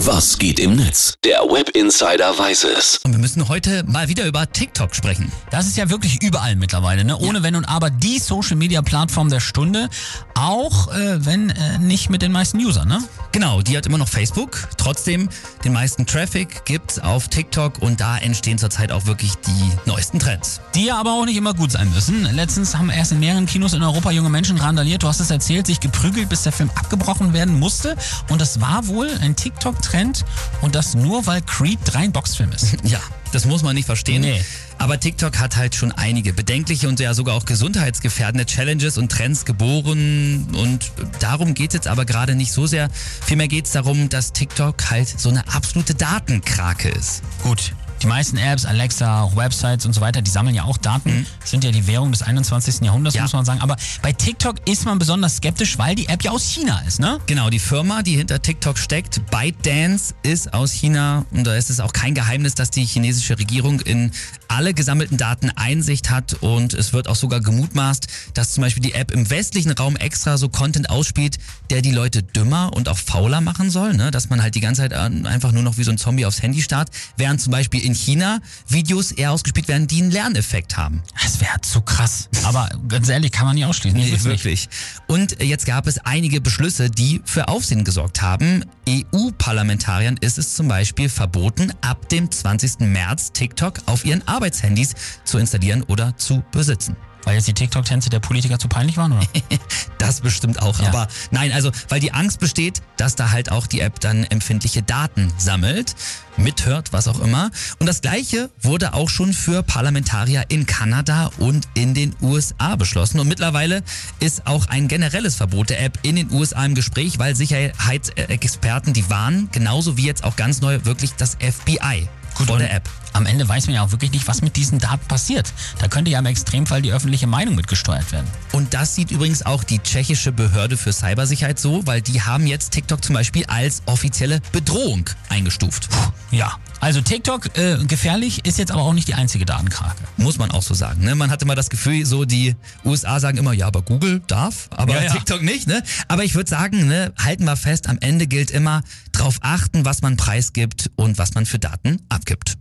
Was geht im Netz? Der Web Insider weiß es. Und wir müssen heute mal wieder über TikTok sprechen. Das ist ja wirklich überall mittlerweile, ne? Ohne Wenn und Aber die Social Media Plattform der Stunde. Auch äh, wenn äh, nicht mit den meisten Usern, ne? Genau, die hat immer noch Facebook. Trotzdem, den meisten Traffic gibt's auf TikTok und da entstehen zurzeit auch wirklich die neuesten Trends. Die ja aber auch nicht immer gut sein müssen. Letztens haben erst in mehreren Kinos in Europa junge Menschen randaliert, du hast es erzählt, sich geprügelt, bis der Film abgebrochen werden musste. Und das war wohl ein TikTok-Trend und das nur, weil Creed 3 ein Boxfilm ist. Ja, das muss man nicht verstehen. Nee. Aber TikTok hat halt schon einige bedenkliche und ja sogar auch gesundheitsgefährdende Challenges und Trends geboren. Und darum geht es jetzt aber gerade nicht so sehr. Vielmehr geht es darum, dass TikTok halt so eine absolute Datenkrake ist. Gut, die meisten Apps, Alexa, auch Websites und so weiter, die sammeln ja auch Daten, mhm. sind ja die Währung des 21. Jahrhunderts, ja. muss man sagen. Aber bei TikTok ist man besonders skeptisch, weil die App ja aus China ist, ne? Genau, die Firma, die hinter TikTok steckt, ByteDance, ist aus China und da ist es auch kein Geheimnis, dass die chinesische Regierung in alle gesammelten Daten Einsicht hat und es wird auch sogar gemutmaßt, dass zum Beispiel die App im westlichen Raum extra so Content ausspielt, der die Leute dümmer und auch fauler machen soll, ne? dass man halt die ganze Zeit einfach nur noch wie so ein Zombie aufs Handy starrt, während zum Beispiel in China Videos eher ausgespielt werden, die einen Lerneffekt haben. Das wäre zu krass. Aber ganz ehrlich, kann man nicht ausschließen. Nee, wirklich. Und jetzt gab es einige Beschlüsse, die für Aufsehen gesorgt haben. EU-Parlamentariern ist es zum Beispiel verboten, ab dem 20. März TikTok auf ihren Arbeitshandys zu installieren oder zu besitzen. Weil jetzt die TikTok-Tänze der Politiker zu peinlich waren, oder? das bestimmt auch. Ja. Aber nein, also weil die Angst besteht, dass da halt auch die App dann empfindliche Daten sammelt, mithört, was auch immer. Und das gleiche wurde auch schon für Parlamentarier in Kanada und in den USA beschlossen. Und mittlerweile ist auch ein generelles Verbot der App in den USA im Gespräch, weil Sicherheitsexperten, die warnen, genauso wie jetzt auch ganz neu wirklich das FBI Gut, vor der App. Am Ende weiß man ja auch wirklich nicht, was mit diesen Daten passiert. Da könnte ja im Extremfall die öffentliche Meinung mitgesteuert werden. Und das sieht übrigens auch die tschechische Behörde für Cybersicherheit so, weil die haben jetzt TikTok zum Beispiel als offizielle Bedrohung eingestuft. Puh, ja, also TikTok äh, gefährlich ist jetzt aber auch nicht die einzige Datenkrake. Muss man auch so sagen. Ne? Man hatte mal das Gefühl, so die USA sagen immer, ja, aber Google darf, aber ja, ja. TikTok nicht. Ne? Aber ich würde sagen, ne, halten wir fest, am Ende gilt immer, darauf achten, was man preisgibt und was man für Daten abgibt.